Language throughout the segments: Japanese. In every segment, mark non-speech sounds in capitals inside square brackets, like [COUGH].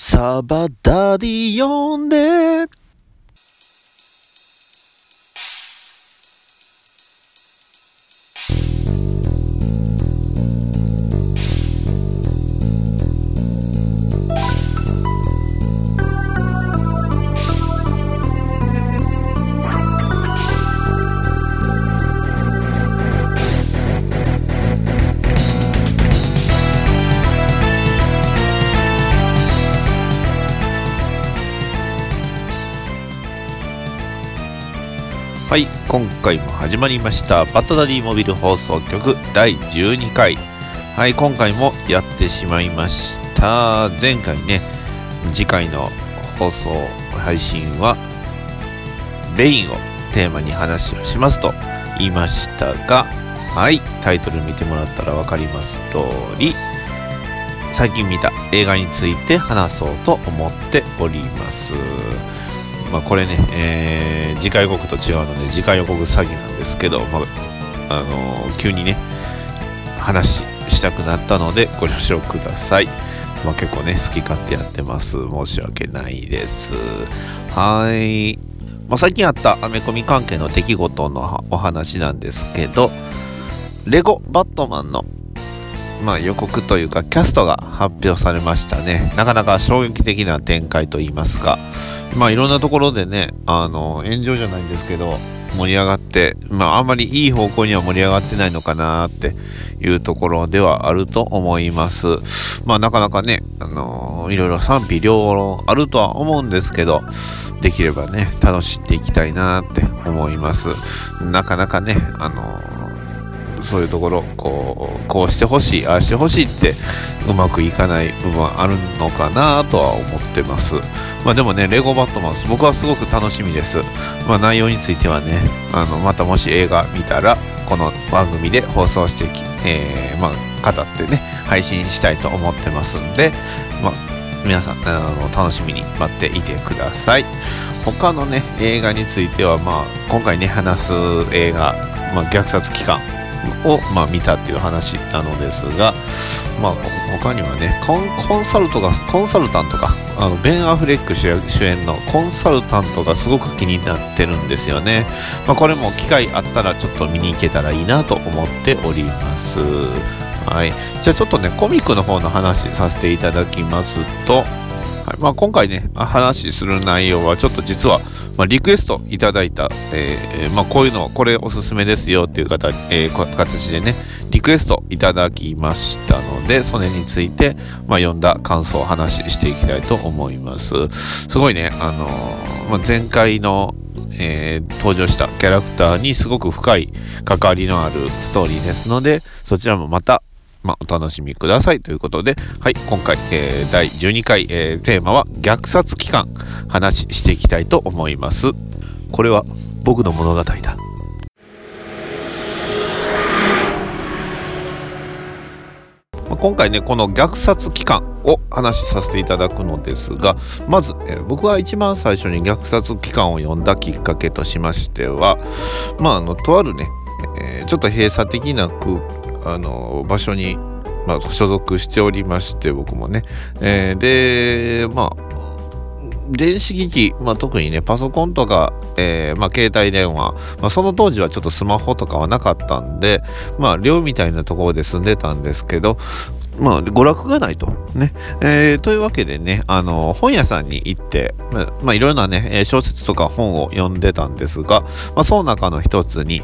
サバダディ呼んで始まりました。バッドダディモビル放送局第12回。はい今回もやってしまいました。前回ね次回の放送配信はレインをテーマに話をしますと言いましたがはいタイトル見てもらったら分かります通り最近見た映画について話そうと思っております。まあ、これね、えー、次回予告と違うので次回予告詐欺なんですけど、まああのー、急にね話したくなったのでご了承ください、まあ、結構ね好き勝手やってます。申し訳ないです。はい、まあ、最近あったアメコミ関係の出来事のお話なんですけどレゴバットマンのまあ、予告というかキャストが発表されましたね。なかなか衝撃的な展開といいますか。まあいろんなところでねあの炎上じゃないんですけど盛り上がってまああんまりいい方向には盛り上がってないのかなっていうところではあると思います。まあなかなかねあのいろいろ賛否両論あるとは思うんですけどできればね楽しんでいきたいなって思います。なかなかねあのそういうところこうこうしてほしいああしてほしいってうまくいかない部分はあるのかなとは思ってます。まあでもねレゴバットマン僕はすごく楽しみです。まあ内容についてはねあのまたもし映画見たらこの番組で放送してき、えー、まあ語ってね配信したいと思ってますんでまあ皆さんあの楽しみに待っていてください。他のね映画についてはまあ今回ね話す映画、まあ、虐殺期間を、まあ、見たっていう話なのですが、まあ、他にはねコンサルトがコンサルタントがあのベン・アフレック主演のコンサルタントがすごく気になってるんですよね、まあ、これも機会あったらちょっと見に行けたらいいなと思っております。はい、じゃあちょっとねコミックの方の話させていただきますと、はい。まあ、今回ね話する内容はちょっと実はまあ、リクエストいただいた、えーまあ、こういうのこれおすすめですよっていう方、えー、形でねリクエストいただきましたのでそれについて、まあ、読んだ感想を話していきたいと思います。すごいねあの、まあ、前回のえー、登場したキャラクターにすごく深い関わりのあるストーリーですのでそちらもまたまあ、お楽しみくださいということで、はい、今回、えー、第12回、えー、テーマは虐殺期間話していきたいと思います。これは僕の物語だ。今回ねこの虐殺期間を話しさせていただくのですがまず、えー、僕は一番最初に虐殺期間を読んだきっかけとしましてはまああのとあるね、えー、ちょっと閉鎖的な空あの場所に、まあ、所属しておりまして僕もね、えー、でまあ電子機器、まあ、特にねパソコンとか、えーまあ、携帯電話、まあ、その当時はちょっとスマホとかはなかったんでまあ寮みたいなところで住んでたんですけどまあ、娯楽がないと。ね。えー、というわけでね、あの、本屋さんに行って、まあ、いろんなね、小説とか本を読んでたんですが、まあ、その中の一つに、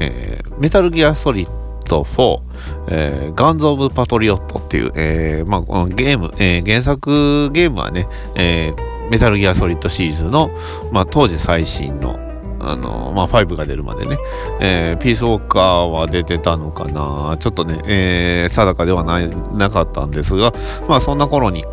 えー、メタルギアソリット4、えー、ガンズ・オブ・パトリオットっていう、えーまあ、ゲーム、えー、原作ゲームはね、えー、メタルギアソリッドシリーズの、まあ、当時最新のあのまあ、5が出るまでね、えー、ピースウォーカーは出てたのかな。ちょっとね、えー、定かではないなかったんですが、まあ、そんな頃に、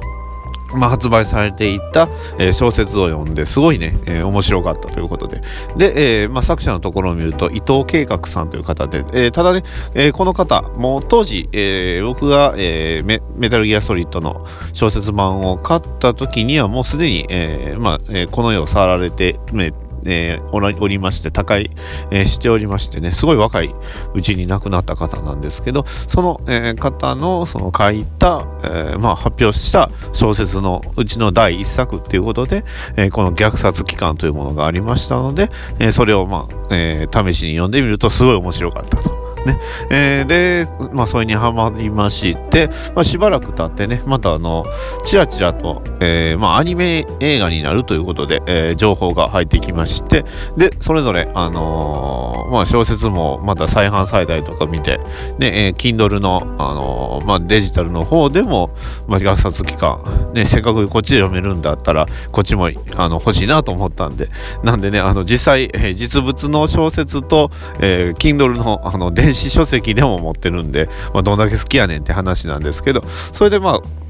まあ、発売されていた、えー、小説を読んですごいね、えー、面白かったということで。で、えーまあ、作者のところを見ると伊藤計画さんという方で、えー、ただね、えー、この方もう当時、えー、僕が、えーメ、メタルギアソリッドの小説版を買った時にはもうすでに、えーまあえー、この世を触られて、ね、えー、おりまして、他界、えー、しておりましてね、すごい若いうちに亡くなった方なんですけど、その、えー、方のその書いた、え、まあ、発表した小説のうちの第1作っていうことで、え、この虐殺期間というものがありましたので、え、それをまあ、え、試しに読んでみるとすごい面白かったと。ね。えー、で、まあ、それにはまりまして、まあ、しばらく経ってねまたあのちらちらと、えー、まあ、アニメ映画になるということで、えー、情報が入ってきましてでそれぞれ、あのまあ、小説もまた再販再大とか見て、ねえー、Kindle の、あのまあ、デジタルの方でも、まあ、虐殺期間、ね、せっかくこっちで読めるんだったらこっちもあの欲しいなと思ったんでなんでねあの実際、え、実物の小説と、えー、Kindle のあの電子書籍でも持ってるんで、まあ、どんだけ好きやねんって話なんですけどそれでまあ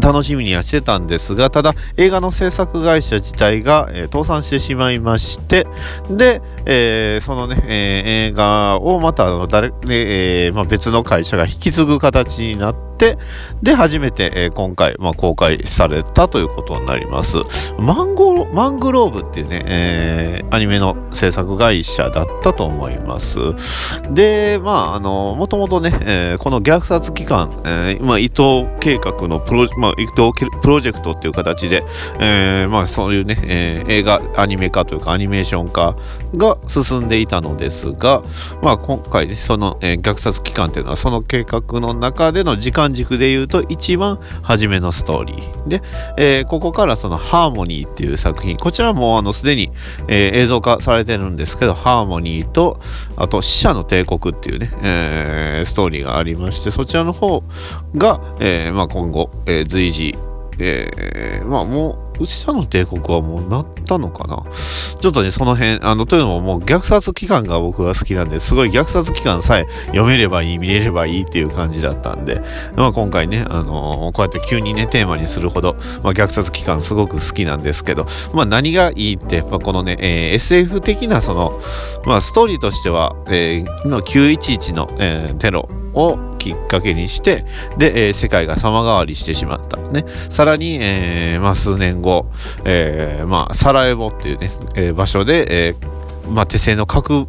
楽しみにはしてたんですがただ映画の制作会社自体が、えー、倒産してしまいましてで、えー、そのね、えー、映画をまた誰、えまあ、別の会社が引き継ぐ形になって、で、初めて、えー、今回、まあ、公開されたということになります。マンゴマングローブっていうね、えー、アニメの制作会社だったと思います。で、まあ、あの、もともとね、えー、この虐殺期間、えー、まあ、伊藤計画のプロ、まあ、伊藤プロジェクトっていう形で、えー、まあ、そういうね、えー、映画、アニメ化というか、アニメーション化が進んでいたのですが、まあ、今回、その、えー、虐殺期間っていうのは、その計画の中での時間軸で言うと一番初めのストーリー。で、えー、ここからそのハーモニーっていう作品。こちらもあのすでに、えー、映像化されてるんですけど、ハーモニーと、あと死者の帝国っていうね、えー、ストーリーがありまして、そちらの方が、えまあ、今後、え随時、えまあもううちの帝国はもうなったのかな？ちょっとね、その辺、あの、というのももう虐殺期間が僕が好きなんで、すごい虐殺期間さえ読めればいい、見れればいいっていう感じだったんで、まあ今回ね、あのー、こうやって急にね、テーマにするほど、まあ虐殺期間すごく好きなんですけど、まあ何がいいって、まあ、このね、えー、SF 的なその、まあストーリーとしては、えー、の911の、えー、テロをきっかけにして、で、えー、世界が様変わりしてしまった。ね。さらに、えー、まあ、数年後、えー、まあ、サラエボっていうね、えー、場所で、えー、まあ、手製の核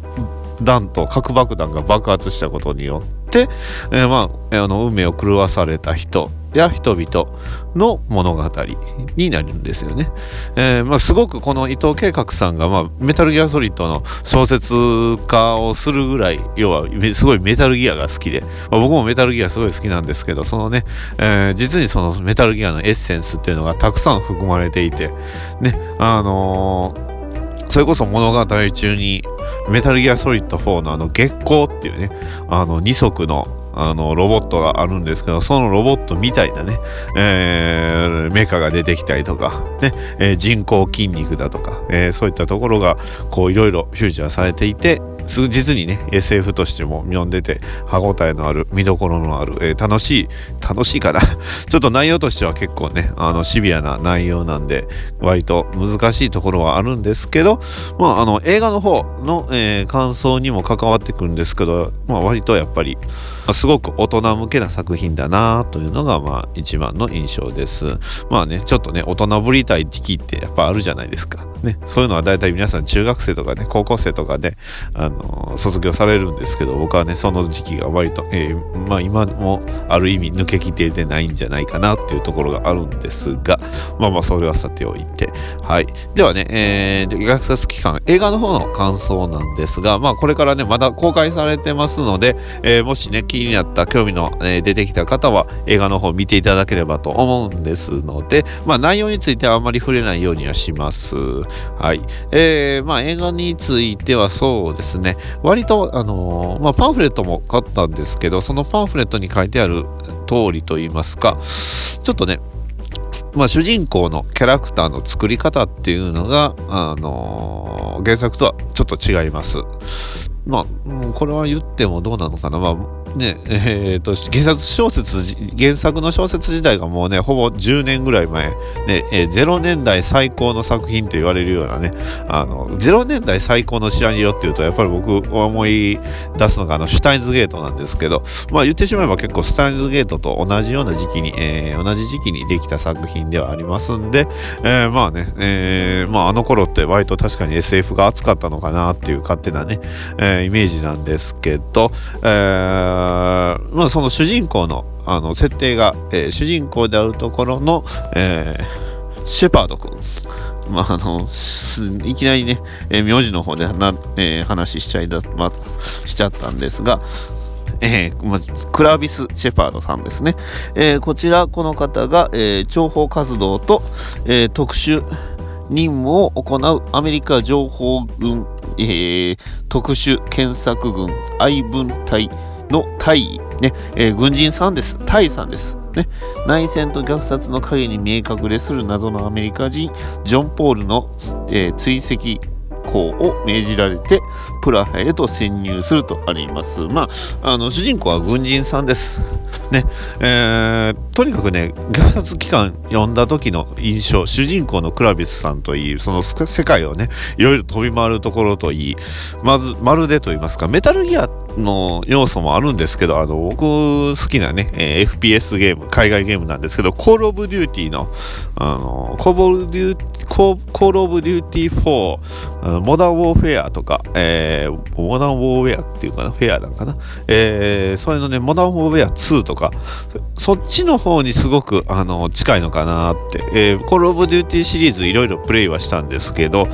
弾と核爆弾が爆発したことによって、えー、まあ、あの、運命を狂わされた人、や人々の物語になるんですよね。えー、まあ、すごくこの伊藤計画さんが、まあ、メタルギアソリッドの小説家をするぐらい要はすごいメタルギアが好きで、まあ、僕もメタルギアすごい好きなんですけどそのね、えー、実にそのメタルギアのエッセンスっていうのがたくさん含まれていてねあのー、それこそ物語中にメタルギアソリッド4のあの月光っていうねあの二足のあの、ロボットがあるんですけど、そのロボットみたいなね、えー、メカが出てきたりとか、ね、えー、人工筋肉だとか、えー、そういったところが、こう、いろいろフューチャーされていて、実にね SF としても読んでて歯応えのある見どころのある、えー、楽しい楽しいかな。[LAUGHS] ちょっと内容としては結構ねあのシビアな内容なんで割と難しいところはあるんですけどまああの映画の方の、えー、感想にも関わってくるんですけど、まあ、割とやっぱりすごく大人向けな作品だなというのがまあ一番の印象です。まあねちょっとね大人ぶりたい時期ってやっぱあるじゃないですか。ねそういうのは大体皆さん中学生とかね高校生とかで、卒業されるんですけど僕はねその時期が割と、えー、まあ今もある意味抜けきててないんじゃないかなっていうところがあるんですがまあまあそれはさておいて。はい。ではね、えー、虐殺期間映画の方の感想なんですがまあこれからねまだ公開されてますので、えー、もしね気になった興味の、えー、出てきた方は映画の方見ていただければと思うんですのでまあ内容についてはあまり触れないようにはします。はい。えー、まあ映画についてはそうですね。ね割と、あのー、まあ、パンフレットも買ったんですけど、そのパンフレットに書いてある通りといいますか、ちょっとね、まあ、主人公のキャラクターの作り方っていうのが、あのー、原作とはちょっと違います。まあ、これは言ってもどうなのかな。まあ、ねえーと、原作小説原作の小説自体がもうねほぼ10年ぐらい前、ねえー、0年代最高の作品と言われるようなねあの0年代最高のシナリオっていうとやっぱり僕思い出すのがあのシュタインズゲートなんですけどまあ言ってしまえば結構スタインズゲートと同じような時期に、えー、同じ時期にできた作品ではありますんで、えー、まあね、えー、まああの頃って割と確かに SF が熱かったのかなっていう勝手なね、えイメージなんですけど、えー、まあその主人公のあの設定が、えー、主人公であるところの、えー、シェパード君。まあ、あの、いきなりね、えー、名字の方でな、えー、話しちゃいだ、まあ、しちゃったんですが、えーまあ、クラビス・シェパードさんですね。えー、こちら、この方が、えー、情報活動と、えー、特殊任務を行うアメリカ情報軍、えー、特殊検索軍愛分隊の大尉、ねえー、軍人さんです。大尉さんです。ね、内戦と虐殺の陰に見え隠れする謎のアメリカ人ジョン・ポールの、えー、追跡行を命じられてプラハへと潜入するとあります。まあ、あの主人公は軍人さんです。ねえー、とにかくね虐殺期間読んだ時の印象主人公のクラビスさんといいその世界をねいろいろ飛び回るところといいまずまるでと言いますかメタルギアの要素もあるんですけどあの僕好きなね、えー、FPS ゲーム海外ゲームなんですけどコール・オブ・デューティーのあのコール・デューコール・オブ・デューティー4モダン・ウォーフェアとか、えー、モダン・ウォーフェアっていうかなフェアなんかな、えー、それのねモダン・ウォーフェア2とかそっちの方にすごくあの近いのかなって、えー、コール・オブ・デューティーシリーズいろいろプレイはしたんですけど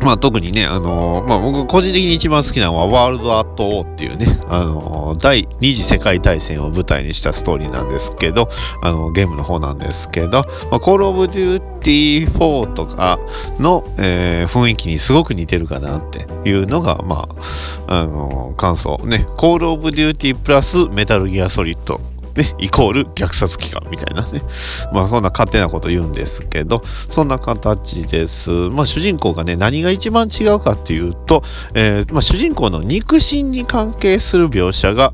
まあ特にね、あのー、まあ僕個人的に一番好きなのはワールドアットウォーっていうね、あのー、第二次世界大戦を舞台にしたストーリーなんですけど、あのー、ゲームの方なんですけど、まあ、コールオブデューティー4とかの、えー、雰囲気にすごく似てるかなっていうのが、まあ、あの感想ね。コールオブデューティープラスメタルギアソリッドね、イコール虐殺器官みたいなね。まあそんな勝手なこと言うんですけど、そんな形です。まあ主人公がね、何が一番違うかっていうと、えー、まあ、主人公の肉親に関係する描写が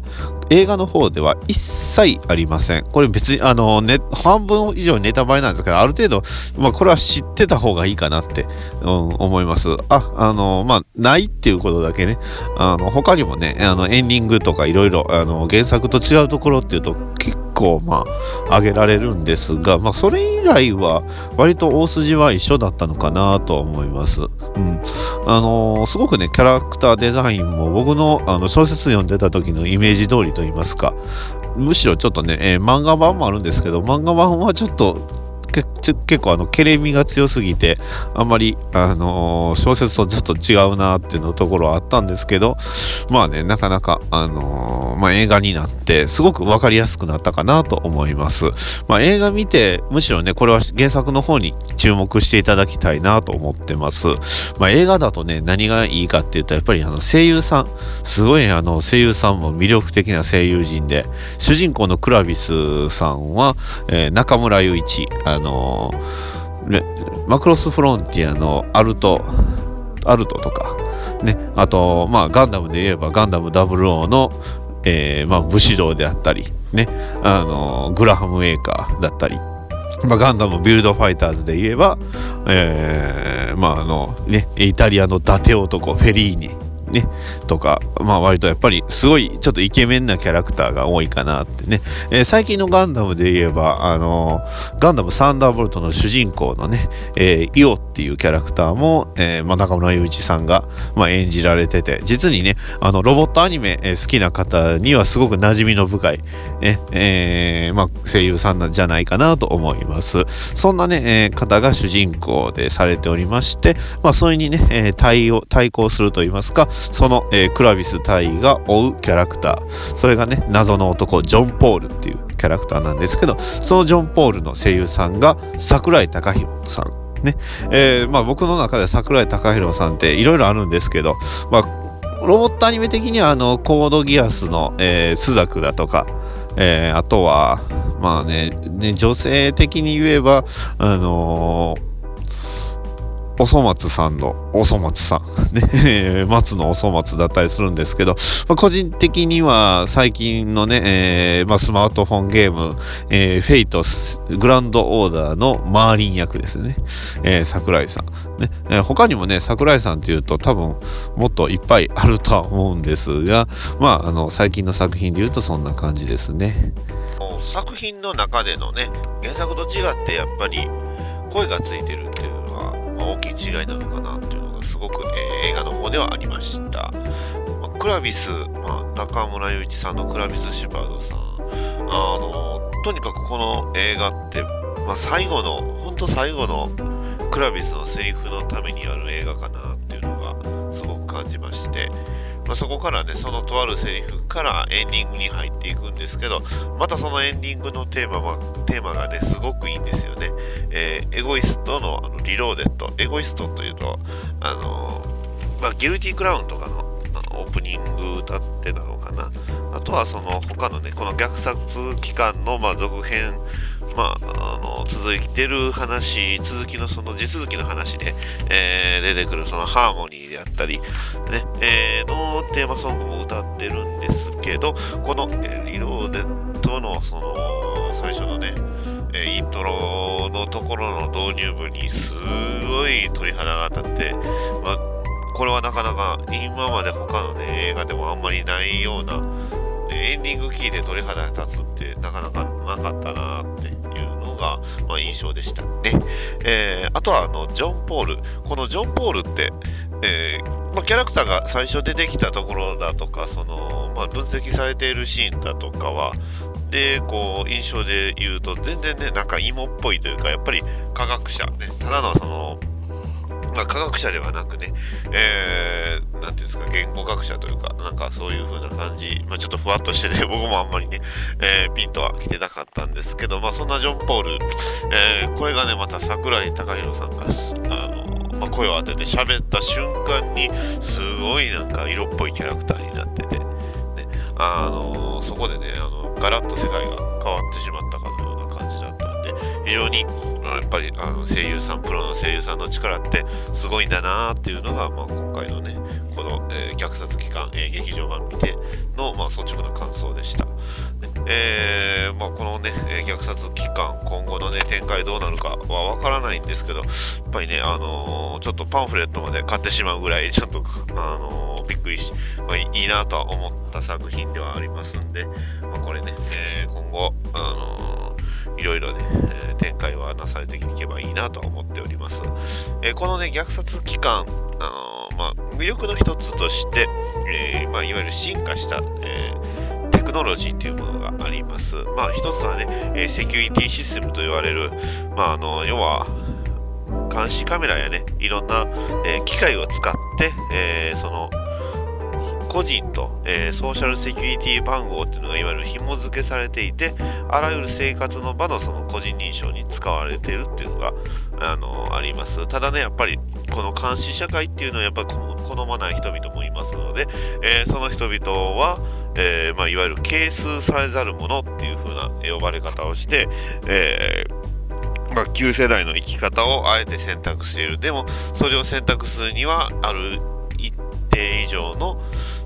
映画の方では一切ありません。これ別に、あの、ね、半分以上ネタバレなんですけど、ある程度、まあ、これは知ってた方がいいかなって、うん、思います。あ、あの、まあ、ないっていうことだけね、あの、他にもね、あの、エンディングとかいろいろ、あの、原作と違うところっていうと、結構、まあ、挙げられるんですが、まあ、それ以来は、割と大筋は一緒だったのかなと思います。うん。あのー、すごくね、キャラクターデザインも僕のあの小説読んでた時のイメージ通りと言いますか、むしろちょっとね、えー、漫画版もあるんですけど、漫画版はちょっと結結構あの、ケレミが強すぎて、あんまり、あのー、小説とちょっと違うなっていうのところはあったんですけど、まあね、なかなか、あのー、まあ映画になって、すごくわかりやすくなったかなと思います。まあ映画見て、むしろね、これは原作の方に注目していただきたいなと思ってます。まあ映画だとね、何がいいかっていうと、やっぱりあの声優さん、すごいあの声優さんも魅力的な声優陣で、主人公のクラビスさんは、えー、中村雄一、あのマクロスフロンティアのアルトアルトとかねあとまあガンダムで言えばガンダム00のえー、まあ、武士道であったり、ね、あのグラハム・エーカーだったり、まあ、ガンダムビルドファイターズで言えば、えー、まああのね、イタリアの伊達男フェリーニね、とか、まあ割とやっぱりすごいちょっとイケメンなキャラクターが多いかなってね。えー、最近のガンダムで言えば、あのー、ガンダムサンダーボルトの主人公のね、えー、イオっていうキャラクターも、えー、まあ、中村雄一さんが、まあ、演じられてて、実にね、あの、ロボットアニメ、えー、好きな方にはすごく馴染みの深い、ね、えー、まあ、声優さんなんじゃないかなと思います。そんなね、えー、方が主人公でされておりまして、まあ、それにね、えー、対応、対抗すると言いますか、その、えー、クラビス隊が追うキャラクター。それがね謎の男ジョン・ポールっていうキャラクターなんですけどそのジョン・ポールの声優さんが桜井貴弘さん。ね。えー、まあ、僕の中で桜井貴弘さんっていろいろあるんですけど、まあ、ロボットアニメ的にはあのコードギアスの、えー、スザクだとか、えー、あとはまあねね女性的に言えばあのーおそ松さんのおそ松さん、[LAUGHS] ね、松のおそ松だったりするんですけど、まあ、個人的には最近のね、えー、まあ、スマートフォンゲーム、えー、フェイトグランドオーダーのマーリン役ですね、えー、桜井さん、ねえー、他にもね桜井さんっていうと多分もっといっぱいあるとは思うんですがまああの最近の作品で言うとそんな感じですね。作品の中でのね原作と違ってやっぱり声がついてるっていう、大きい違いなのかなっていうのがすごく、えー、映画の方ではありました。まあ、クラビス、まあ、中村雄一さんのクラビス・シバードさん、あのとにかくこの映画って、まあ、最後の、本当最後のクラビスのセリフのためにある映画かなっていうのがすごく感じまして、まあ、そこからね、そのとあるセリフからエンディングに入っていくんですけど、またそのエンディングのテーマは、テーマがね、すごくいいんですよね。えー、エゴイストのあのリローデッド。エゴイストというと、あのー、まあ、ギルティクラウンとかのあのオープニング歌ってなのかな。あとはその他のね、この虐殺期間のまあ続編まあ、あの続いてる話、続きのその地続きの話で、えー、出てくるそのハーモニーであったり、ね、えー、のテーマソングも歌ってるんですけど、この、えー、リローデットのその最初のね、えー、イントロのところの導入部にすごい鳥肌が立って、まあ、これはなかなか今まで他のね、映画でもあんまりないような、エンディングキーで鳥肌が立つってなかなかなかったなっていうのが、まあ、印象でしたね。えー、あとはあのジョン・ポール。このジョン・ポールって、えー、まあ、キャラクターが最初出てきたところだとか、そのまあ、分析されているシーンだとかは、で、こう、印象で言うと、全然ね、なんか芋っぽいというか、やっぱり科学者、ね、ただのその、まあ、科学者ではなくね、えー、なんていうんですか、言語学者というか、なんかそういう風な感じ、まあ、ちょっとふわっとしてて、[LAUGHS] 僕もあんまりね、えー、ピンとは来てなかったんですけど、まあ、そんなジョン・ポール、えー、これがね、また桜井貴弘さんが、あの、まあ、声を当てて喋った瞬間に、すごいなんか色っぽいキャラクターになってて、ね、あのそこでね、あの、ガラッと世界が変わってしまった非常に、あやっぱりあの声優さん、プロの声優さんの力ってすごいんだなっていうのが、まあ、今回のね、この、えー、虐殺期間、えー、劇場版見ての、まあ、率直な感想でした。えー、まあ、このね、虐殺期間、今後のね、展開どうなるかはわからないんですけど、やっぱりね、あのー、ちょっとパンフレットまで買ってしまうぐらい、ちょっと、あのー、びっくりし、まあ、いいなとは思った作品ではありますんで、まあ、これね、え今後、あのいろいろね、え展開はなされていけばいいなとは思っております。えこのね、虐殺期間、あのまあ、魅力の一つとして、えまあ、いわゆる進化した、えテクノロジーというものがあります。まあ、一つはね、えセキュリティシステムと言われる、まあ、あの、要は、監視カメラやね、いろんな、え機械を使って、えその、個人と、えー、ソーシャルセキュリティ番号っていうのがいわゆる紐付けされていて、あらゆる生活の場のその個人認証に使われているっていうのが、あのあります。ただね、やっぱりこの監視社会っていうのはやっぱり好まない人々もいますので、えー、その人々は、えー、まあ、いわゆる係数されざるものっていう風な呼ばれ方をして、えまあ、旧世代の生き方をあえて選択している。でも、それを選択するには、ある一定以上の、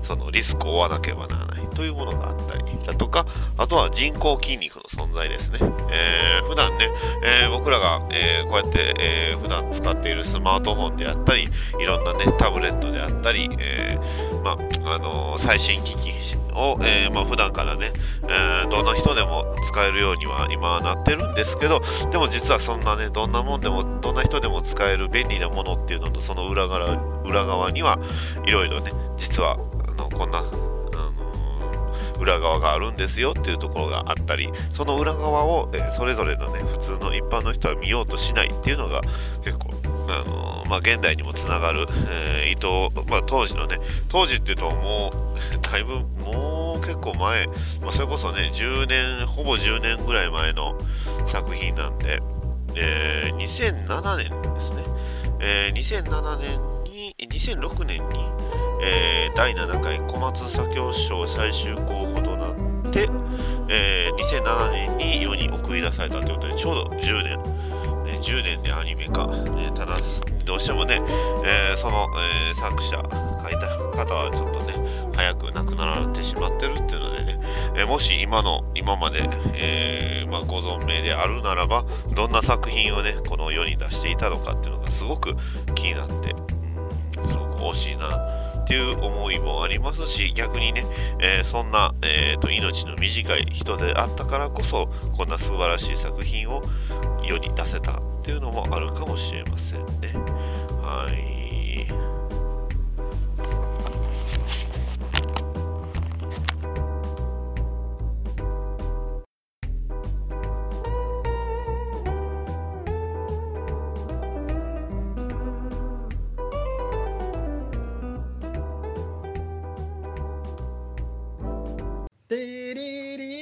そのリスクを負わなければならないというものがあったりだとか、あとは人工筋肉の存在ですね。えー、普段ね、えー、僕らが、えー、こうやって、えー、普段使っているスマートフォンであったり、いろんなね、タブレットであったり、えー、まあ、あの最新機器を、えー、まあ、普段からね、えー、どんな人でも使えるようには今はなってるんですけど、でも実はそんなね、どんなもんでも、どんな人でも使える便利なものっていうのと、その裏側裏側にはいろいろね、実はのこんな、あの裏側があるんですよっていうところがあったりその裏側を、え、それぞれのね普通の一般の人は見ようとしないっていうのが結構あのまあ、現代にもつながる、えー、伊藤、まあ、当時のね当時っていうともう [LAUGHS] だいぶもう結構前、まあ、それこそね10年ほぼ10年ぐらい前の作品なんで、えー、2007年ですね、えー、2007年に2006年にえー、第7回小松左京賞最終候補となって、えー、2007年に世に送り出されたということでちょうど10年、ね、10年でアニメ化、ね、ただどうしてもね、えー、その、え、作者書いた方はちょっとね早く亡くなられてしまってるっていうのでね、え、もし今の今まで、えまあ、ご存命であるならばどんな作品をねこの世に出していたのかっていうのがすごく気になって、うん、すごく惜しいな。っていう思いもありますし逆にね、えー、そんな、えーと、命の短い人であったからこそこんな素晴らしい作品を世に出せたっていうのもあるかもしれませんね。はい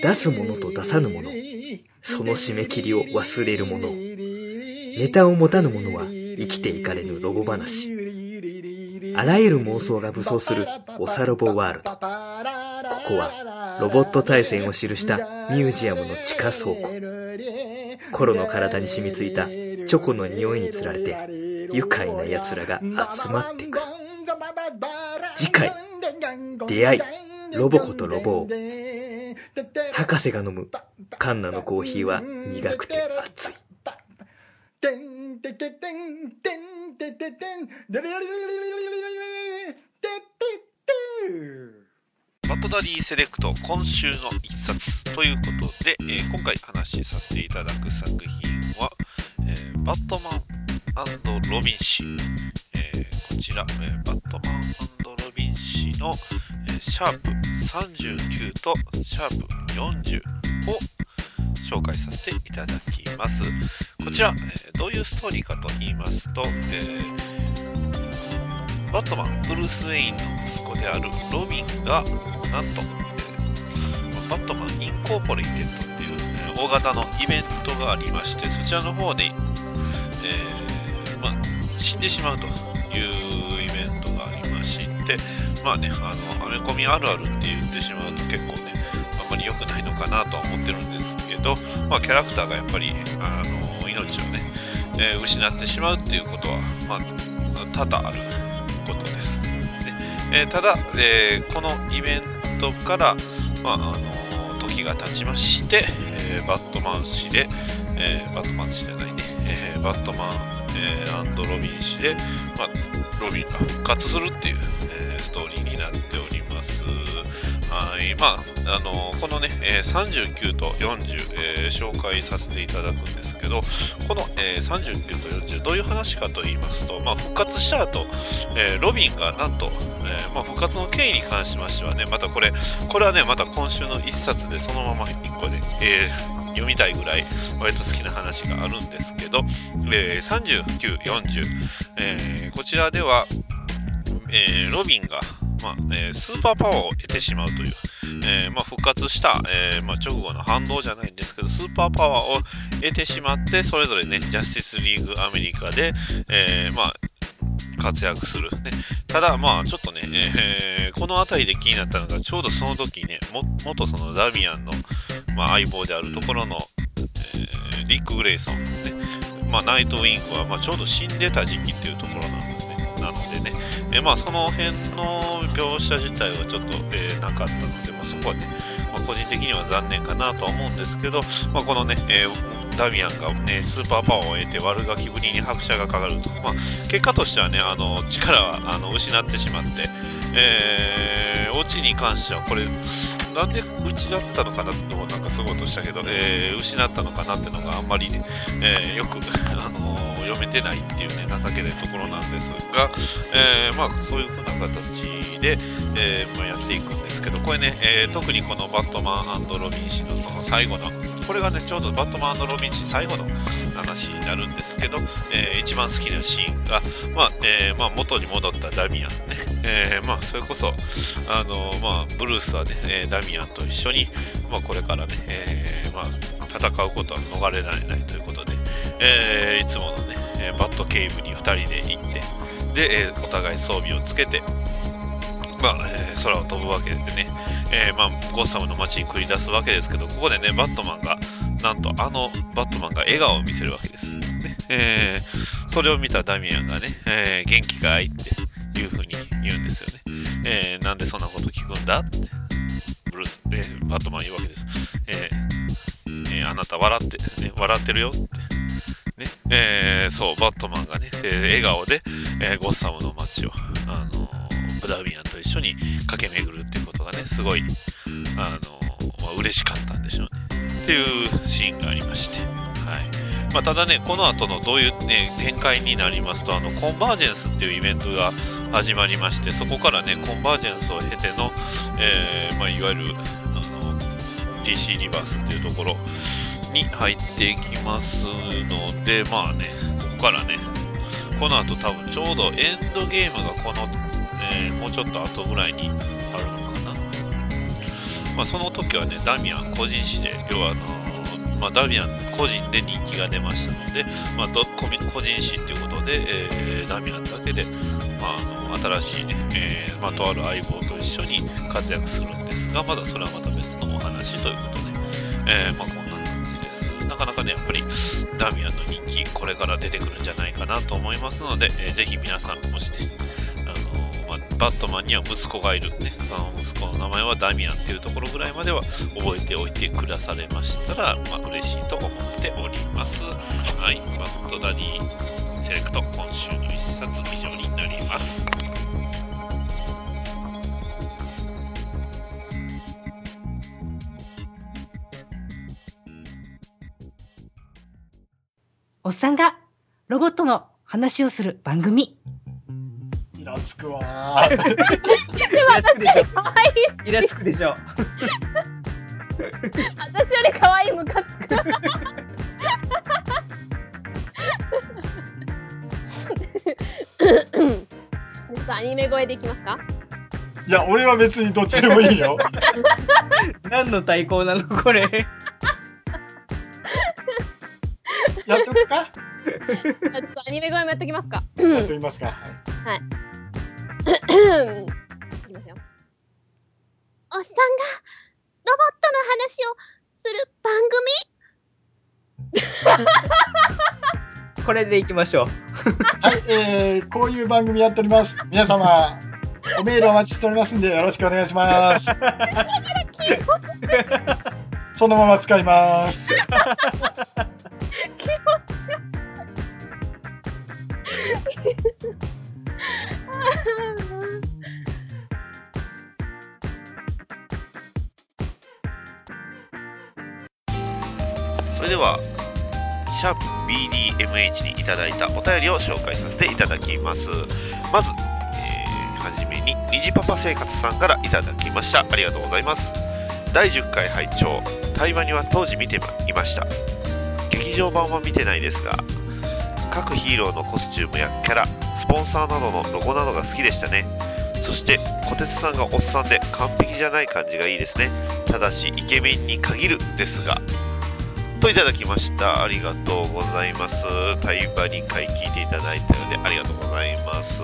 出すものと出さぬもの、その締め切りを忘れるもの、ネタを持たぬ者は生きていかれぬロボ話。あらゆる妄想が武装するオサロボワールド。ここはロボット対戦を記したミュージアムの地下倉庫。コロの体に染みついたチョコの匂いにつられて愉快な奴らが集まってくる。次回、出会い、ロボコとロボを博士が飲むカンナのコーヒーは苦くて熱い。バットダディセレクト今週の一冊ということで、えー、今回話しさせていただく作品は、えー、バットマンロビン誌、えー、こちら、えバットマンロビン誌の、えシャープ39とシャープ40を紹介させていただきます。こちら、え、どういうストーリーかと言いますと、えー、バットマン、ブルース・ウェインの息子であるロビンが、なんと、えー、バットマン・インコーポレイテッドっていう、え大型のイベントがありまして、そちらの方で、えーま、死んでしまうというイベントがありまして、まあね、あの、アメコミあるあるって言ってしまうと結構ね、あんまり良くないのかなとは思ってるんですけど、まあ、キャラクターがやっぱり、あの、命をね、えー、失ってしまうっていうことは、まあ、多々あることです。でえー、ただ、えー、このイベントから、まあ、あの時が経ちまして、えバットマン氏で、えバットマン氏じゃないね、えバットマン、えー、ロビン氏で、まあ、ロビンが復活するっていうス、トーリーになっております。はい。まあ、あのこのね、え39と40、えー、紹介させていただくんですけど、この、えー、39と40、どういう話かと言いますと、まあ、復活した後、え、ロビンがなんと、えまあ、復活の経緯に関しましてはね、またこれ、これはね、また今週の1冊でそのまま1個で、え読みたいぐらい割と好きな話があるんですけど、えー、39、40、えー、こちらでは、えー、ロビンが、まあえー、スーパーパワーを得てしまうという、えー、まあ、復活した、えまあ、直後の反動じゃないんですけど、スーパーパワーを得てしまって、それぞれね、ジャスティスリーグアメリカで、えまあ、活躍する。ね、ただ、まあ、ちょっとね、えー、この辺りで気になったのが、ちょうどその時ね、も元そのダミアンの、まあ、相棒であるところの、えー、リック・グレイソン、ね、まあ、ナイトウィングは、まあ、ちょうど死んでた時期っていうところなんですね。なのでね、えまあ、その辺の描写自体はちょっと、えー、なかったので、まあ、そこはね、まあ、個人的には残念かなとは思うんですけど、まあ、このね、えー、ダミアンが、ね、スーパーパワーを得て悪ガキぶりに拍車がかかると、まあ、結果としてはねあの力はあの失ってしまって、えー、オチに関してはこれなんでうちだったのかなってのもなんかすごいとしたけど、えー、失ったのかなってのがあんまりね、えー、よく、あのー、読めてないっていうね情けないところなんですが、えー、まあそういう風な形で、えまあ、やっていくんですけどこれね、え特にこのバットマンロビン氏のその最後のこれがねちょうどバットマンロビン氏最後の話になるんですけど、え一番好きなシーンが、まあえまあ、元に戻ったダミアンね、えまあ、それこそあの、まあ、ブルースはね、えダミアンと一緒に、まあ、これからね、えまあ、戦うことは逃れられないということで、えいつものね、えバットケーブに2人で行ってで、えお互い装備をつけてまあえー、空を飛ぶわけでね、え、まあ、ゴッサムの街に繰り出すわけですけど、ここでね、バットマンが、なんとあのバットマンが笑顔を見せるわけです。ねえー、それを見たダミアンがね、え、元気かいっていう風に言うんですよね。え、なんでそんなこと聞くんだって、ブルース、えー、バットマン言うわけです。えーえー、あなた笑って、ね、笑ってるよって。ね、えー、そう、バットマンがね、えー、笑顔で、えー、ゴッサムの街を、あのブダビアンと一緒に駆け巡るっていうことがね、すごい、あのまあ、嬉しかったんでしょうね。っていうシーンがありまして。はいまあ、ただね、この後のどういう、ね、展開になりますと、あのコンバージェンスっていうイベントが始まりまして、そこからね、コンバージェンスを経ての、えー、まあ、いわゆるあの DC リバースっていうところに入っていきますので、まあね、ここからね、この後多分ちょうどエンドゲームがこの、えー、もうちょっと後ぐらいにあるのかな。まあ、その時はね、ダミアン個人誌で、要はあのまあ、ダミアン個人で人気が出ましたので、まあ、個人誌ということで、えー、ダミアンだけで、まあ、あの新しいね、えーまあ、とある相棒と一緒に活躍するんですが、まだそれはまた別のお話ということで、えーまあ、こんな。かなかね、やっぱりダミアンの人気、これから出てくるんじゃないかなと思いますので、えー、ぜひ皆さん、もしね、あのまバットマンには息子がいるね、その息子の名前はダミアンっていうところぐらいまでは覚えておいてくだされましたら、まあ、嬉しいと思っております。はい、バットダディセレクト、今週の一冊以上になります。おっさんがロボットの話をする番組。イラつくわでも私より可愛いし。イラつくでしょ。私より可愛いムカつく。アニメ声でいきますか？いや、俺は別にどっちでもいいよ。[LAUGHS] 何の対抗なのこれ。やっとくか？ちょっとアニメ声もやっときますか。やっときますか。はい。いきますよ。おっさんがロボットの話をする番組？これでいきましょう。はい、えー、こういう番組やっております。皆様、おメールお待ちしておりますんで、よろしくお願いします。[LAUGHS] そのまま使います。気持ち悪い。それでは、シャープ BDMH にい。ただい。たお便りを紹介させてい。ただきます。まず、えー、はじめに、虹パパ生活さんからい。ただきました。ありがとうござい。ます。第10回拝聴対話には当時見てい。ました。劇場版は見てないですが、各ヒーローのコスチュームやキャラ、スポンサーなどのロゴなどが好きでしたね。そして小鉄さんがおっさんで完璧じゃない感じがいいですね。ただしイケメンに限るですが。といただきました。ありがとうございます。対話2回聞いていただいたのでありがとうございます。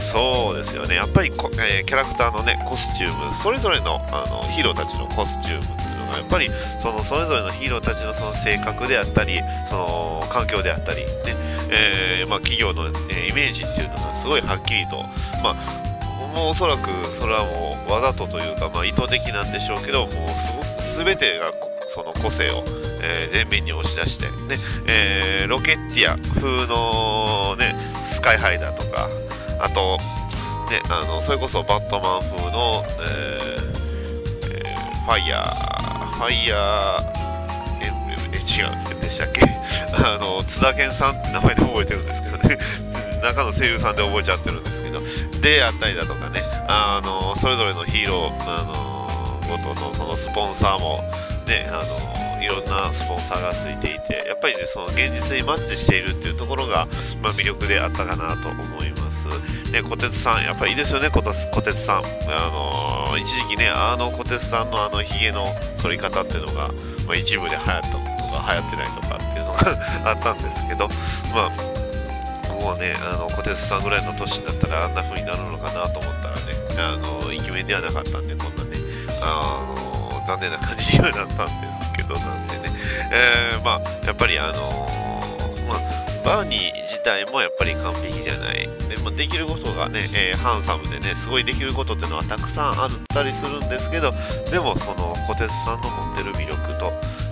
そうですよね。やっぱりこ、えー、キャラクターのねコスチュームそれぞれのあのヒーローたちのコスチュームやっぱりそのそれぞれのヒーローたちのその性格であったりその環境であったりねえー、まあ、企業の、え、イメージっていうのがすごいはっきりと、まあ、もうおそらくそれはもうわざとというか、まあ、意図的なんでしょうけどもうすご全てがその個性を、えー、前面に押し出して、ねえー、ロケッティア風の、ね、スカイハイだとかあと、ね、あのそれこそバットマン風の、えーえー、ファイヤーファイヤーエンブレムで違うでしたっけ？[LAUGHS] あの津田健さんって名前で覚えてるんですけどね。[LAUGHS] 中の声優さんで覚えちゃってるんですけど。であったりだとかね。あのそれぞれのヒーローあのごとのそのスポンサーもねあのいろんなスポンサーがついていてやっぱりねその現実にマッチしているっていうところが、まあ、魅力であったかなと思います。ね、小鉄さん、やっぱいいですよね、小鉄さん。あの一時期ね、あの小鉄さんのあのヒゲの剃り方っていうのが、まあ、一部で流行ったとか流行ってないとかっていうのが [LAUGHS] あったんですけど、まあ、もうね、あの小鉄さんぐらいの年になったらあんな風になるのかなと思ったらね、あのイケメンではなかったんで、こんなね、あの残念な感じにはなったんですけど、なんでね、えー、まあ、やっぱりあのまあバーニー自体もやっぱり完璧じゃない。でもできることがね、えー、ハンサムでねすごいできることっていうのはたくさんあったりするんですけどでもその小鉄さんの持ってる魅力と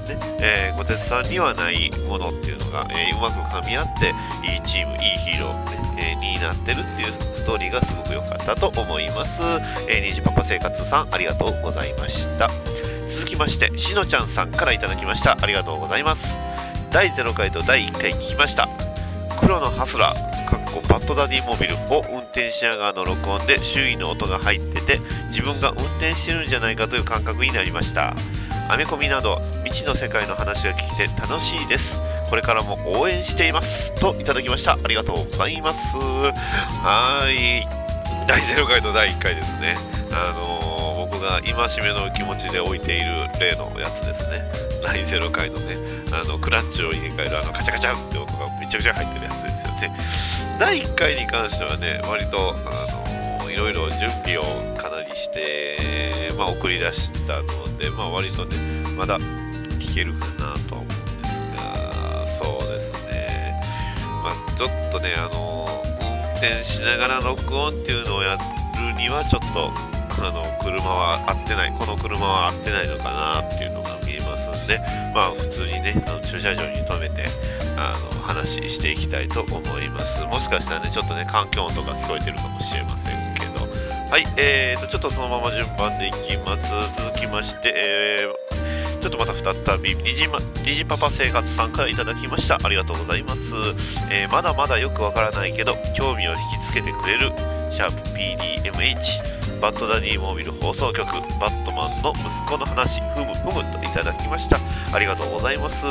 ねえー、小鉄さんにはないものっていうのが、えー、うまく噛み合っていいチームいいヒーロー、ねえー、になってるっていうストーリーがすごく良かったと思います、えー、ニジパパ生活さんありがとうございました。続きましてしのちゃんさんから頂きました。ありがとうございます。第0回と第1回聞きました。黒のハスラーかっこバッドダディモビルを運転しながらの録音で周囲の音が入ってて自分が運転してるんじゃないかという感覚になりました。アメコミなど未知の世界の話が聞けて楽しいです。これからも応援しています。といただきました。ありがとうございます。はい。第0回と第1回ですね。あのー、僕が戒めの気持ちで置いている例のやつですね。第0回のねあのクラッチを入れ替えるあのカチャカチャって音がちゃくちゃ入ってるやつですよ。ね第1回に関してはね割とあの、いろいろ準備をかなりしてまあ、送り出したので、まあ、割とね、まだ聞けるかなとは思うんですが、そうですね、まあ、ちょっとね、あの、運転しながら録音っていうのをやるには、ちょっと、あの、車は合ってない、この車は合ってないのかなっていうので、まあ、普通にね、あの駐車場に停めて、あの、話していきたいと思います。もしかしたらね、ちょっとね、環境音とか聞こえてるかもしれませんけどはい、えーと、ちょっとそのまま順番でいきます。続きまして、えー、ちょっとまた再び、にじ,、ま、にじパパ生活さんからいただきました。ありがとうございます。えー、まだまだよくわからないけど、興味を引きつけてくれる、シャープ PDMH、バッドダディモービル放送局、バットマンの息子の話、ふむふむといただきました。ありがとうございます。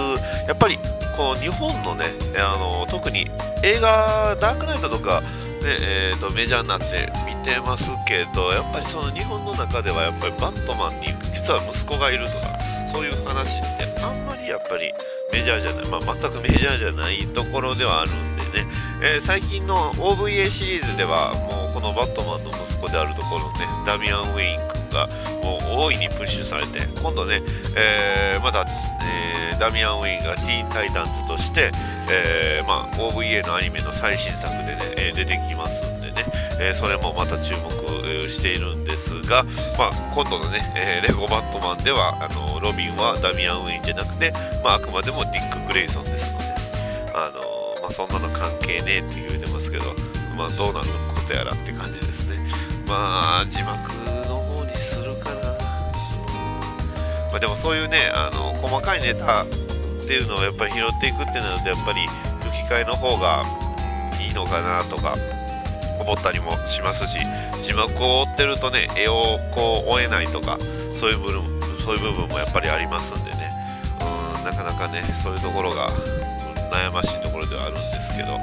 やっぱり、この日本のね、あの特に映画、ダークナイトとか、ねえーと、メジャーになって見てますけどやっぱりその日本の中ではやっぱりバットマンに実は息子がいるとかそういう話ってあんまりやっぱりメジャーじゃない、まあ、全くメジャーじゃないところではあるんでね、えー、最近の OVA シリーズではもうこのバットマンの息子であるところねダミアン・ウェイン君がもう大いにプッシュされて今度ね、えー、まだ、えー、ダミアン・ウェインがティーン・タイタンズとして、え、まあ、OVA のアニメの最新作でね、出てきますんでね、えそれもまた注目しているんですが、まあ、今度のね、えレゴバットマンではあのロビンはダミアン・ウェインじゃなくて、まあ、あくまでもディック・グレイソンですので、あのまあ、そんなの関係ねえって言うてますけど、まあ、どうなることやらって感じですね。まあ、字幕の方にするかな。まあ、でもそういうね、あの細かいネタっていうのをやっぱり拾っていくってなるとやっぱり吹き替えの方がいいのかなとか思ったりもしますし字幕を追ってるとね絵をこう追えないとかそういう部分そういう部分もやっぱりありますんでね。うんなかなかねそういうところが悩ましいところではあるんですけど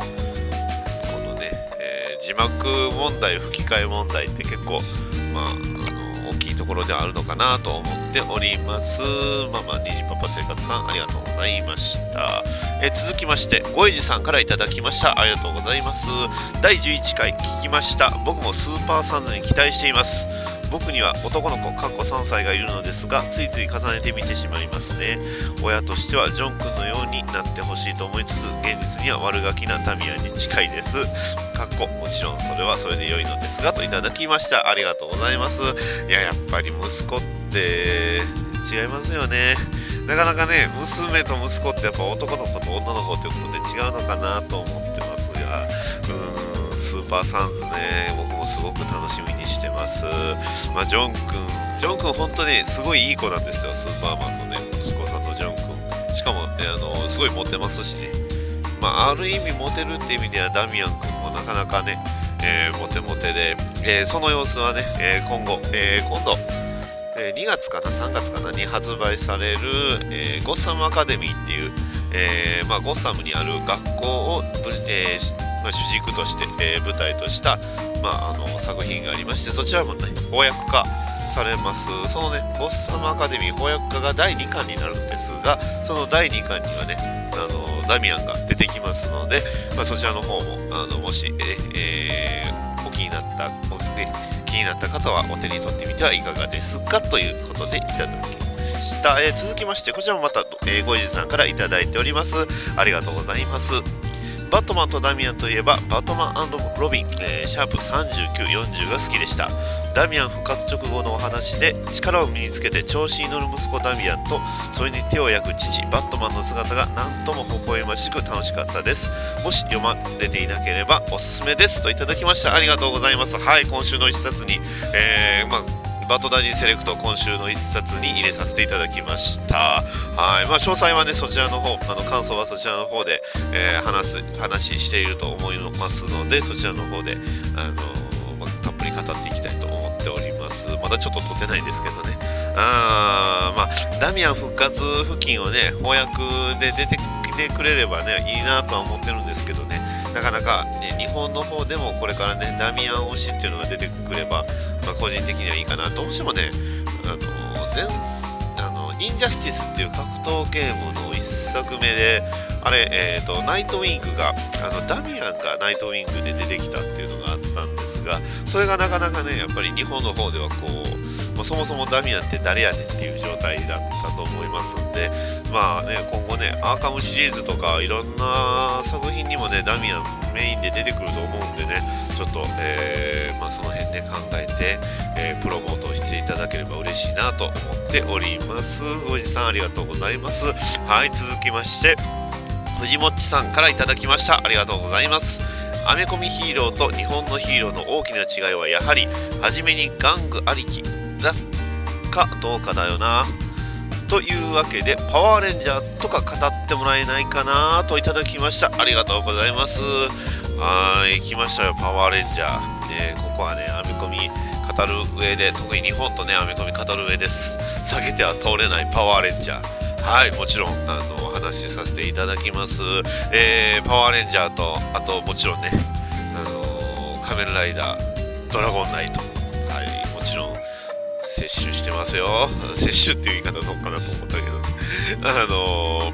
このね、えー、字幕問題吹き替え問題って結構まあところではあるのかなと思っております。ママ、にじパパ生活さん、ありがとうございました。え続きまして、ごえじさんからいただきました。ありがとうございます。第11回聞きました。僕もスーパーサンズに期待しています。僕には男の子かっこ3歳がいるのですがついつい重ねてみてしまいますね親としてはジョン君のようになってほしいと思いつつ現実には悪ガキなタミヤに近いですかっこもちろんそれはそれで良いのですがといただきましたありがとうございますいややっぱり息子って違いますよねなかなかね娘と息子ってやっぱ男の子と女の子ってことで違うのかなと思ってますがうーんスーパーサンズね僕もすごく楽しみにしてます。まあ、ジョン君、ジョン君本当にすごいいい子なんですよ、スーパーマンのね、息子さんのジョン君。しかも、ね、あのすごいモテますしね。まあ、ある意味モテるって意味ではダミアン君なかなかね、えー、モテモテで、えー、その様子はね、えー、今後、え今度、え2月かな、3月かなに発売される、えゴッサムアカデミーっていう、えまあ、ゴッサムにある学校を、えまあ、主軸として、え舞台とした、まあ、あの作品がありましてそちらもね翻訳化されます。そのねゴッサムアカデミー翻訳化が第2巻になるんですがその第2巻にはねあのダミアンが出てきますので、まあ、そちらの方もあのもし、えー、お気になったお、ね、気になった方はお手に取ってみてはいかがですかということでいただきました、えー、続きましてこちらもまた、えー、ごいじさんから頂いております。ありがとうございます。バットマンとダミアンといえばバットマンロビン、えーシャープ3940が好きでした。ダミアン復活直後のお話で力を身につけて調子に乗る息子ダミアンとそれに手を焼く父バットマンの姿が何とも微笑ましく楽しかったです。もし読まれていなければおすすめですといただきました。ありがとうございますはい。今週の一冊に、えーまあバトダディセレクト今週の一冊に入れさせていただきましたはいまあ詳細はねそちらの方あの感想はそちらの方で、えー話す話していると思いますのでそちらの方であのり語っていきたいと思っております。まだちょっと撮ってないんですけどね。あーまあダミアン復活付近をね翻訳で出てきてくれればねいいなとは思ってるんですけどね。なかなか、ね、日本の方でもこれからねダミアン推しっていうのが出てくれば、まあ、個人的にはいいかなどうしてもねあの前あのインジャスティスっていう格闘ゲームの一作目であれ、えー、とナイトウィングがあのダミアンがナイトウィングで出てきたっていうのがあったんでがそれがなかなかねやっぱり日本の方ではこう、まあ、そもそもダミアンって誰やねんっていう状態だったと思いますんでまあね今後ねアーカムシリーズとかいろんな作品にもねダミアンメインで出てくると思うんでねちょっと、えーまあ、その辺ね考えて、えープロモートしていただければ嬉しいなと思っております。おじさんありがとうございます。はい続きまして藤もっちさんからいただきました。ありがとうございます。アメコミヒーローと日本のヒーローの大きな違いはやはり初めに玩具ありきだかどうかだよな。というわけでパワーレンジャーとか語ってもらえないかなといただきました。ありがとうございます。はい来ましたよパワーレンジャー、ね、ここはねアメコミ語る上で特に日本とねアメコミ語る上です。避けては通れないパワーレンジャー。はいもちろんあのお話しさせていただきます、えーパワーレンジャーとあともちろんねあの仮面ライダードラゴンナイト。はいもちろん摂取してますよ。摂取っていう言い方どうかなと思ったけどね。あの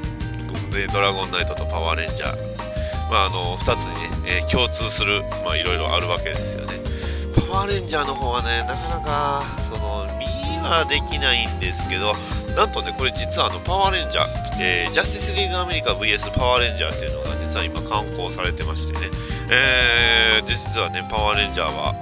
でドラゴンナイトとパワーレンジャー。まああの2つにね、えー共通するいろいろあるわけですよね。パワーレンジャーの方はねなかなかその見はできないんですけどなんとねこれ実はあのパワーレンジャー、えージャスティスリーグアメリカ VS パワーレンジャーっていうのが実は今刊行されてましてね、えー実はねパワーレンジャーは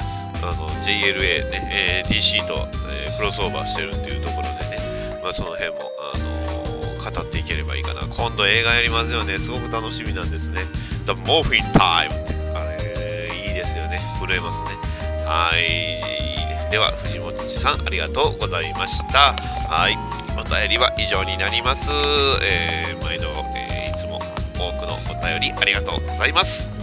あの JLA ね、えー DC と、えークロスオーバーしてるっていうところでね、まあ、その辺も、あのー語っていければいいかな。今度映画やりますよね。すごく楽しみなんですね。The Morphin Time ってあれいいですよね。震えますね。はいいいね。では藤本さんありがとうございました。はい。お便りは以上になります、えー毎度、えーいつも多くのお便りありがとうございます。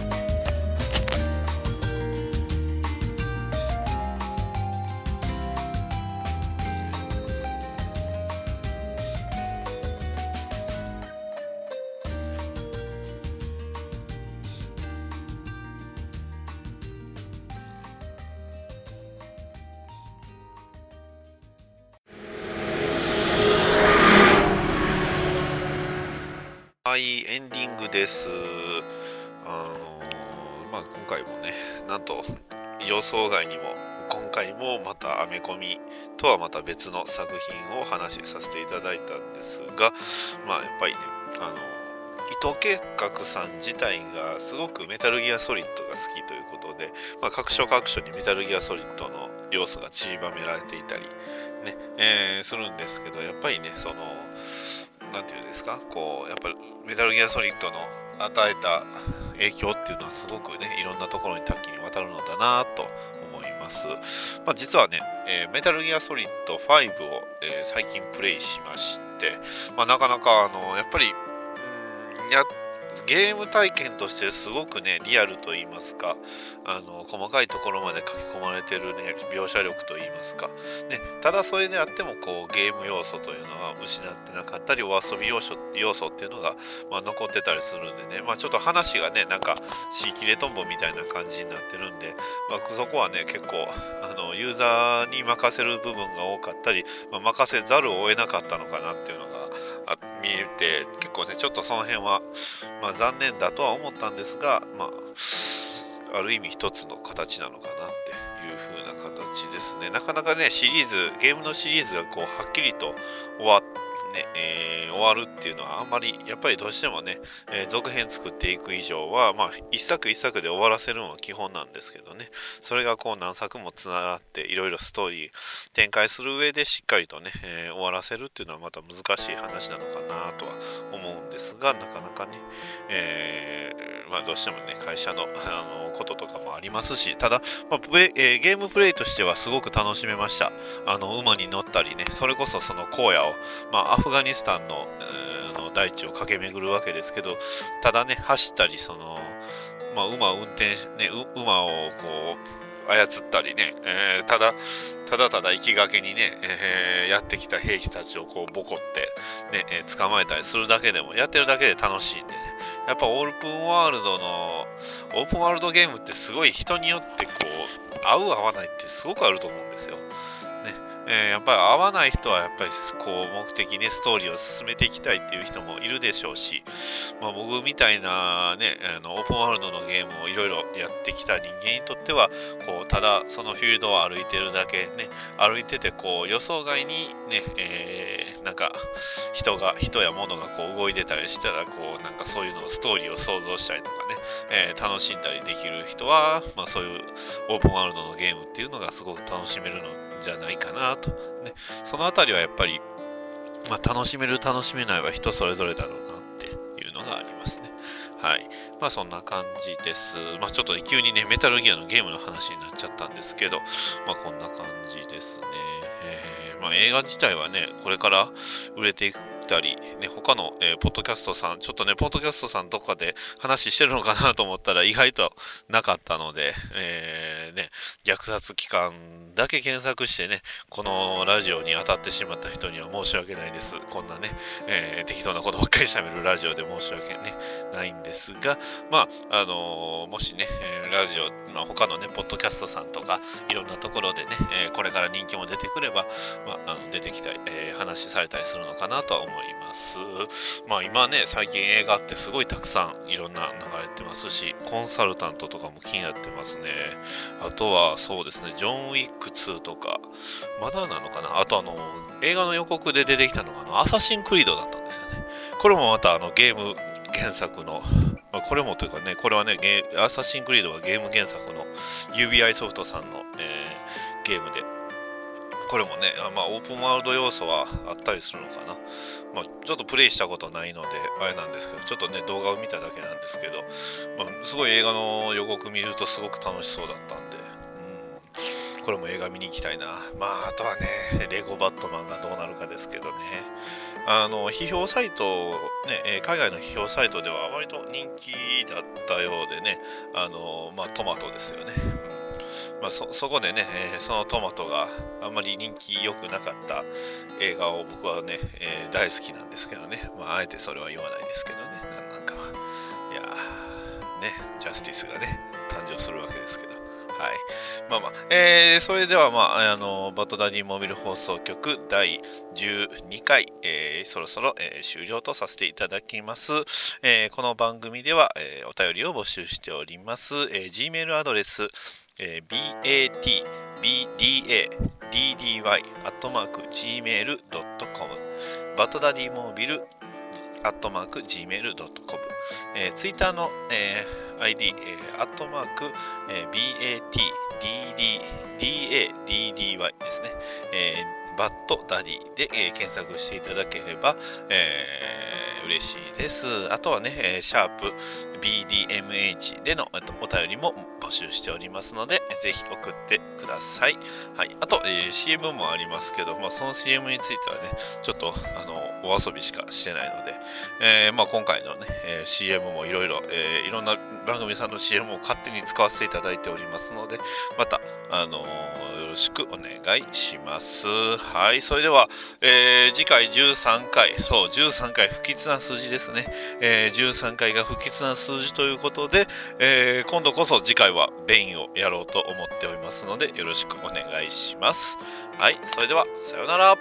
はい、エンディングです。あのまあ、今回もね、なんと予想外にも、今回もまたアメコミとはまた別の作品をお話しさせていただいたんですが、まあ、やっぱりね、あの伊藤計画さん自体がすごくメタルギアソリッドが好きということで、まあ、各所各所にメタルギアソリッドの要素が散りばめられていたり、ねえーするんですけどやっぱりねその何て言うんですか？こうやっぱりメタルギアソリッドの与えた影響っていうのはすごくねいろんなところに多岐にわたるのだなと思います、まあ、実はね、えーメタルギアソリッド5を、えー最近プレイしまして、まあ、なかなかあのやっぱりやっゲーム体験としてすごくねリアルと言いますかあの細かいところまで書き込まれてるね描写力と言いますか。ね、ただそれであってもこうゲーム要素というのは失ってなかったりお遊び要素要素っていうのが、まあ、残ってたりするんでね、まあ、ちょっと話がねなんかシーキレトンボみたいな感じになってるんで、まあ、そこはね結構あのユーザーに任せる部分が多かったり、まあ、任せざるを得なかったのかなっていうのが見えて結構ねちょっとその辺は、まあ、残念だとは思ったんですが、まあ、ある意味一つの形なのかなっていう風な形ですね。なかなかねシリーズゲームのシリーズがこうはっきりと終わってね、えー、終わるっていうのはあんまりやっぱりどうしてもね、えー、続編作っていく以上はまあ一作一作で終わらせるのは基本なんですけどね。それがこう何作もつながっていろいろストーリー展開する上でしっかりとね、えー、終わらせるっていうのはまた難しい話なのかなとは思うんですがなかなかね、え、まあ、どうしてもね会社のあのこととかもありますしただ、まあプレえ、ゲームプレイとしてはすごく楽しめました。あの馬に乗ったりねそれこそその荒野を、まあ、フガニスタンの,、の大地を駆け巡るわけですけどただね走ったりその、まあ、馬を運転ね馬をこう操ったりね、えー、ただただただ行きがけにね、えー、やってきた兵士たちをこうボコってね、えー、捕まえたりするだけでもやってるだけで楽しいんでね。やっぱオープンワールドのオープンワールドゲームってすごい人によってこう合う合わないってすごくあると思うんですよ。えー、やっぱり合わない人はやっぱりこう目的にストーリーを進めていきたいっていう人もいるでしょうし、まあ、僕みたいなねあのオープンワールドのゲームをいろいろやってきた人間にとってはこうただそのフィールドを歩いてるだけね歩いててこう予想外にね、えー、なんか人が人や物がこう動いてたりしたらこうなんかそういうのストーリーを想像したりとかね、えー、楽しんだりできる人は、まあ、そういうオープンワールドのゲームっていうのがすごく楽しめるのでじゃないかなと。ね、その辺りはやっぱり、まあ、楽しめる楽しめないは人それぞれだろうなっていうのがありますね。はい。まあそんな感じです。まあちょっと急にね、メタルギアのゲームの話になっちゃったんですけど、まあこんな感じですね。えー、まあ映画自体はね、これから売れていくたり、ね、他の、えー、ポッドキャストさん、ちょっとね、ポッドキャストさんどっかで話してるのかなと思ったら意外となかったので、えー、ね、虐殺期間だけ検索してね、このラジオに当たってしまった人には申し訳ないです。こんなね、えー、適当なことばっかり喋るラジオで申し訳、ね、ないんですが、まあ、あのもしね、えラジオ、まあ、他のね、ポッドキャストさんとか、いろんなところでね、えこれから人気も出てくれば、まあ、あの出てきたり、え話されたりするのかなとは思います。思います。まあ今ね、最近映画ってすごいたくさんいろんな流れてますし、コンサルタントとかも気になってますね。あとはそうですね、ジョン・ウィック2とか、まだなのかな？あとあの、映画の予告で出てきたのがあの、アサシン・クリードだったんですよね。これもまたあのゲーム原作の、まあ、これもというかね、これはね、アサシン・クリードはゲーム原作の UBI ソフトさんの、えー、ゲームでこれもね、まあ、オープンワールド要素はあったりするのかな。まあ、ちょっとプレイしたことないので、あれなんですけど、ちょっとね、動画を見ただけなんですけど、まあ、すごい映画の予告見るとすごく楽しそうだったんで、うん、これも映画見に行きたいな。まあ、あとはね、レゴバットマンがどうなるかですけどね。あの、批評サイト、ね、海外の批評サイトでは割と人気だったようでね、あの、まあ、トマトですよね。まあ、そこでね、えー、そのトマトがあんまり人気良くなかった映画を僕はね、えー、大好きなんですけどね、まあ、あえてそれは言わないですけどね、なんかは。いやね、ジャスティスがね、誕生するわけですけど。はい。まあまあ、えー、それでは、まあ、あの、バトダディモビル放送局第12回、えー、そろそろ、えー、終了とさせていただきます。えー、この番組では、えー、お便りを募集しております。えー、Gmail アドレス、えー、batbdaddy アットマーク gmail.com バトダディモービルアットマーク gmail.com、えー、ツイッターの、えー、ID、えー、アットマーク、えー、batdaddy ですね、えー、バットダディで、えー、検索していただければ、えー、嬉しいです。あとはね、えー、シャープ BDMH でのお便りも募集しておりますので、ぜひ送ってください。はい。あと、えー、CM もありますけど、まあ、その CM についてはね、ちょっと、あの、お遊びしかしてないので、えー、まあ、今回のね、えー、CM もいろいろ、えーいろんな番組さんの CM を勝手に使わせていただいておりますので、また、あのよろしくお願いします。はい。それでは、え次回13回、そう、13回不吉な数字ですね。え13回が不吉な数字ということで、え今度こそ次回はベインをやろうと思っておりますので、よろしくお願いします。はい。それでは、さようなら。